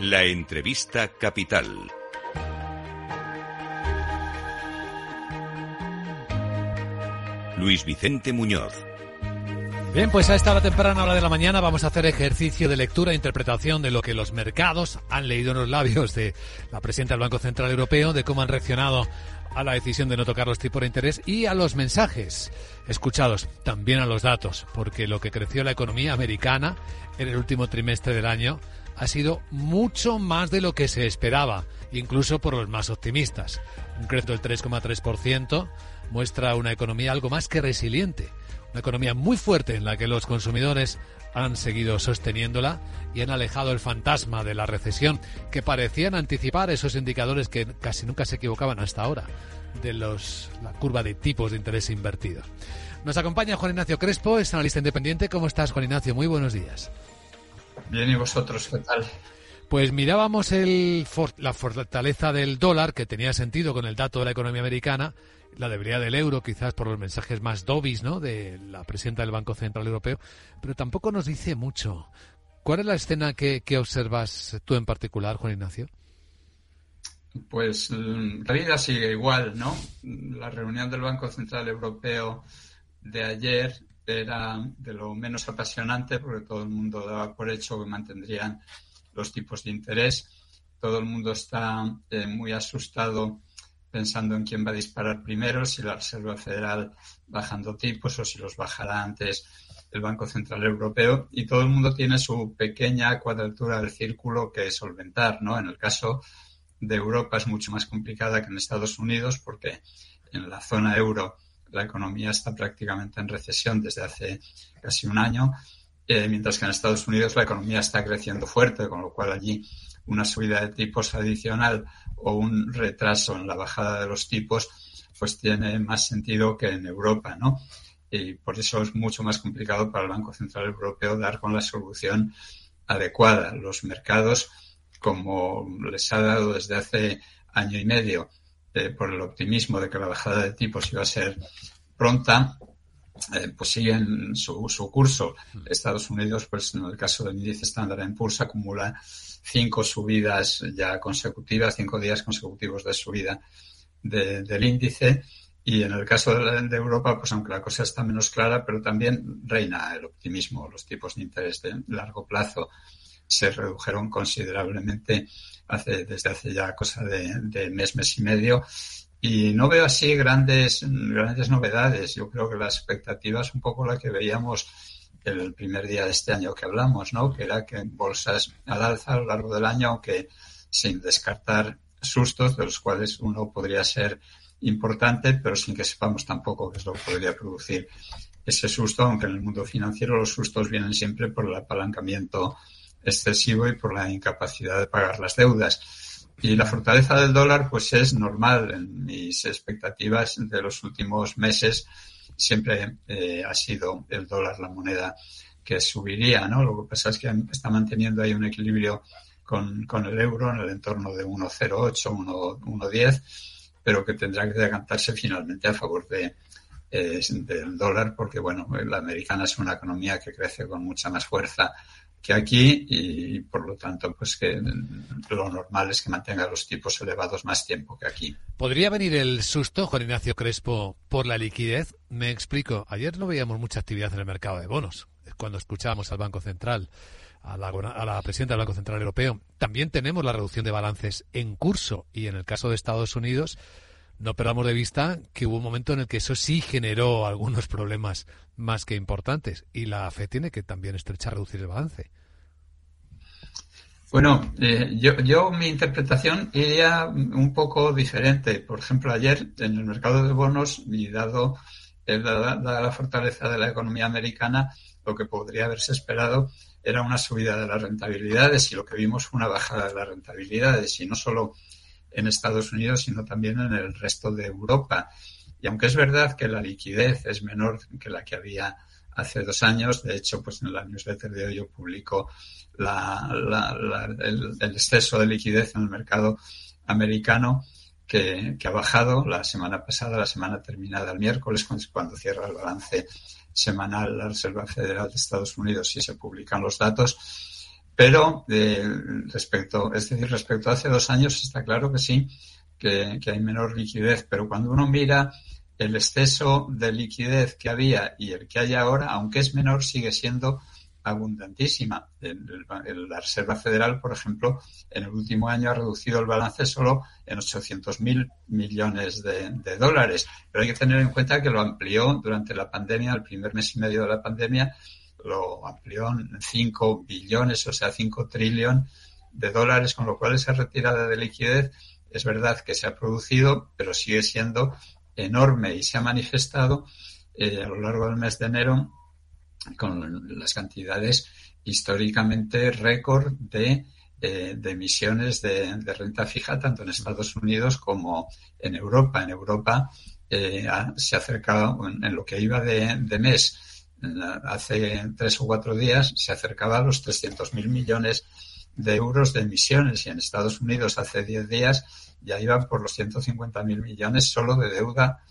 La entrevista capital. Luis Vicente Muñoz. Bien, pues a esta hora temprana, hora de la mañana, vamos a hacer ejercicio de lectura e interpretación de lo que los mercados han leído en los labios de la presidenta del Banco Central Europeo, de cómo han reaccionado a la decisión de no tocar los tipos de interés y a los mensajes escuchados, también a los datos, porque lo que creció la economía americana en el último trimestre del año ha sido mucho más de lo que se esperaba, incluso por los más optimistas. Un crecimiento del 3,3% muestra una economía algo más que resiliente, una economía muy fuerte en la que los consumidores han seguido sosteniéndola y han alejado el fantasma de la recesión que parecían anticipar esos indicadores que casi nunca se equivocaban hasta ahora de los, la curva de tipos de interés invertidos. Nos acompaña Juan Ignacio Crespo, es analista independiente. ¿Cómo estás, Juan Ignacio? Muy buenos días. Bien, ¿y vosotros qué tal? Pues mirábamos el, la fortaleza del dólar, que tenía sentido con el dato de la economía americana, la debilidad del euro, quizás por los mensajes más dobis ¿no? de la presidenta del Banco Central Europeo, pero tampoco nos dice mucho. ¿Cuál es la escena que, observas tú en particular, Juan Ignacio? Pues mm, la vida sigue igual, ¿no? La reunión del Banco Central Europeo de ayer era de lo menos apasionante porque todo el mundo daba por hecho que mantendrían los tipos de interés. Todo el mundo está eh, muy asustado pensando en quién va a disparar primero, si la Reserva Federal bajando tipos o si los bajará antes el Banco Central Europeo y todo el mundo tiene su pequeña cuadratura del círculo que solventar, ¿no? En el caso de Europa es mucho más complicada que en Estados Unidos porque en la zona euro la economía está prácticamente en recesión desde hace casi un año, eh, mientras que en Estados Unidos la economía está creciendo fuerte, con lo cual allí una subida de tipos adicional o un retraso en la bajada de los tipos, pues tiene más sentido que en Europa, ¿no? Y por eso es mucho más complicado para el Banco Central Europeo dar con la solución adecuada. Los mercados, como les ha dado desde hace año y medio, eh, por el optimismo de que la bajada de tipos iba a ser pronta, eh, pues siguen su, su, curso. Estados Unidos, pues en el caso del índice estándar en pulso, acumula cinco subidas ya consecutivas, cinco días consecutivos de subida del índice. Y en el caso de, Europa, pues aunque la cosa está menos clara, pero también reina el optimismo. Los tipos de interés de largo plazo se redujeron considerablemente hace, desde hace ya cosa de, mes, mes y medio. Y no veo así grandes, grandes novedades. Yo creo que la expectativa es un poco la que veíamos el primer día de este año que hablamos, ¿no? Que era que bolsas al alza a lo largo del año, aunque sin descartar sustos, de los cuales uno podría ser importante, pero sin que sepamos tampoco qué es lo que podría producir ese susto, aunque en el mundo financiero los sustos vienen siempre por el apalancamiento excesivo y por la incapacidad de pagar las deudas. Y la fortaleza del dólar, pues es normal. En mis expectativas de los últimos meses siempre eh, ha sido el dólar la moneda que subiría, ¿no? Lo que pasa es que está manteniendo ahí un equilibrio con, con el euro en el entorno de 1,08, 1,10, pero que tendrá que decantarse finalmente a favor de, eh, del dólar, porque, bueno, la americana es una economía que crece con mucha más fuerza que aquí y por lo tanto pues que lo normal es que mantenga los tipos elevados más tiempo que aquí. ¿Podría venir el susto, Juan Ignacio Crespo, por la liquidez? Me explico. Ayer no veíamos mucha actividad en el mercado de bonos cuando escuchábamos al Banco Central, a la, a la presidenta del Banco Central Europeo. También tenemos la reducción de balances en curso y en el caso de Estados Unidos no perdamos de vista que hubo un momento en el que eso sí generó algunos problemas más que importantes y la FE tiene que también estrechar, reducir el balance. Bueno, eh, yo, yo mi interpretación iría un poco diferente. Por ejemplo, ayer en el mercado de bonos, y dado, eh, dada, la fortaleza de la economía americana, lo que podría haberse esperado era una subida de las rentabilidades y lo que vimos fue una bajada de las rentabilidades y no solo en Estados Unidos, sino también en el resto de Europa. Y aunque es verdad que la liquidez es menor que la que había hace dos años, de hecho, pues en la newsletter de hoy yo publico el, exceso de liquidez en el mercado americano que, ha bajado la semana pasada, la semana terminada el miércoles, cuando cierra el balance semanal la Reserva Federal de Estados Unidos y se publican los datos Pero eh, respecto, es decir, respecto a hace dos años está claro que sí, que, que hay menor liquidez, pero cuando uno mira el exceso de liquidez que había y el que hay ahora, aunque es menor, sigue siendo abundantísima. la Reserva Federal, por ejemplo, en el último año ha reducido el balance solo en 800.000 millones de, dólares. Pero hay que tener en cuenta que lo amplió durante la pandemia, el primer mes y medio de la pandemia, lo amplió en 5 billones, o sea, 5 trillones de dólares, con lo cual esa retirada de liquidez es verdad que se ha producido, pero sigue siendo enorme y se ha manifestado eh, a lo largo del mes de enero con las cantidades históricamente récord de, eh, emisiones de, renta fija tanto en Estados Unidos como en Europa. En Europa eh, se ha acercado, en, lo que iba de mes, hace tres o cuatro días, se acercaba a los 300.000 millones de euros de emisiones y en Estados Unidos hace diez días ya iban por los 150.000 millones solo de deuda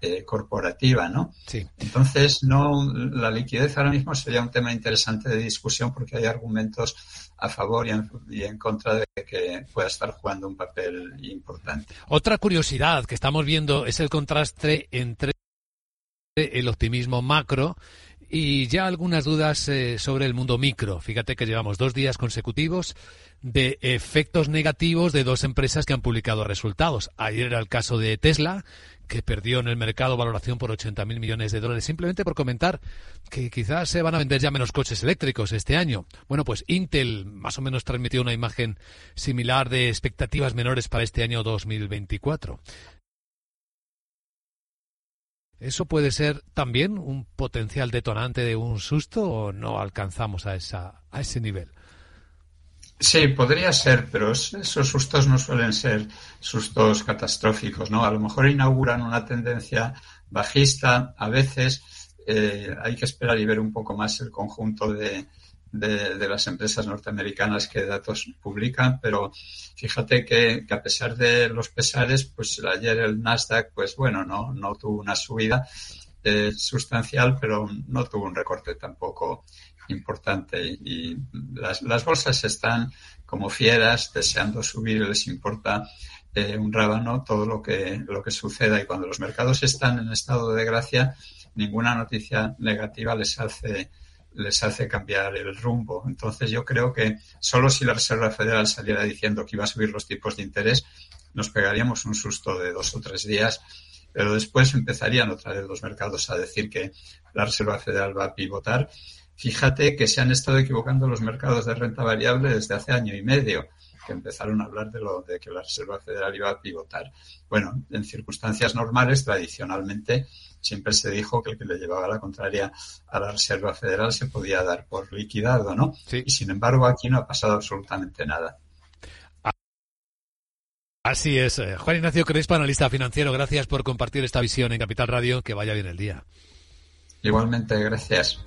eh, corporativa, ¿no? Sí. Entonces, no, la liquidez ahora mismo sería un tema interesante de discusión porque hay argumentos a favor y en, y en, contra de que pueda estar jugando un papel importante. Otra curiosidad que estamos viendo es el contraste entre el optimismo macro y ya algunas dudas eh, sobre el mundo micro. Fíjate que llevamos dos días consecutivos de efectos negativos de dos empresas que han publicado resultados. Ayer era el caso de Tesla, que perdió en el mercado valoración por 80.000 millones de dólares, simplemente por comentar que quizás se van a vender ya menos coches eléctricos este año. Bueno, pues Intel más o menos transmitió una imagen similar de expectativas menores para este año 2024. ¿Eso puede ser también un potencial detonante de un susto o no alcanzamos a, esa, a ese nivel? Sí, podría ser, pero esos sustos no suelen ser sustos catastróficos, ¿no? A lo mejor inauguran una tendencia bajista, a veces eh, hay que esperar y ver un poco más el conjunto de, de, las empresas norteamericanas que datos publican, pero fíjate que, a pesar de los pesares, pues ayer el Nasdaq, pues bueno, no, no tuvo una subida eh, sustancial, pero no tuvo un recorte tampoco importante. Y las, las bolsas están como fieras, deseando subir, les importa eh, un rábano todo lo que, lo que suceda. Y cuando los mercados están en estado de gracia, ninguna noticia negativa les hace les hace cambiar el rumbo. Entonces yo creo que solo si la Reserva Federal saliera diciendo que iba a subir los tipos de interés, nos pegaríamos un susto de dos o tres días, pero después empezarían otra vez los mercados a decir que la Reserva Federal va a pivotar. Fíjate que se han estado equivocando los mercados de renta variable desde hace año y medio que empezaron a hablar de lo de que la Reserva Federal iba a pivotar. Bueno, en circunstancias normales, tradicionalmente, siempre se dijo que el que le llevaba la contraria a la Reserva Federal se podía dar por liquidado, ¿no? Y sin embargo, aquí no ha pasado absolutamente nada. Así es. Eh, Juan Ignacio Crespo, analista financiero, gracias por compartir esta visión en Capital Radio. Que vaya bien el día. Igualmente, gracias.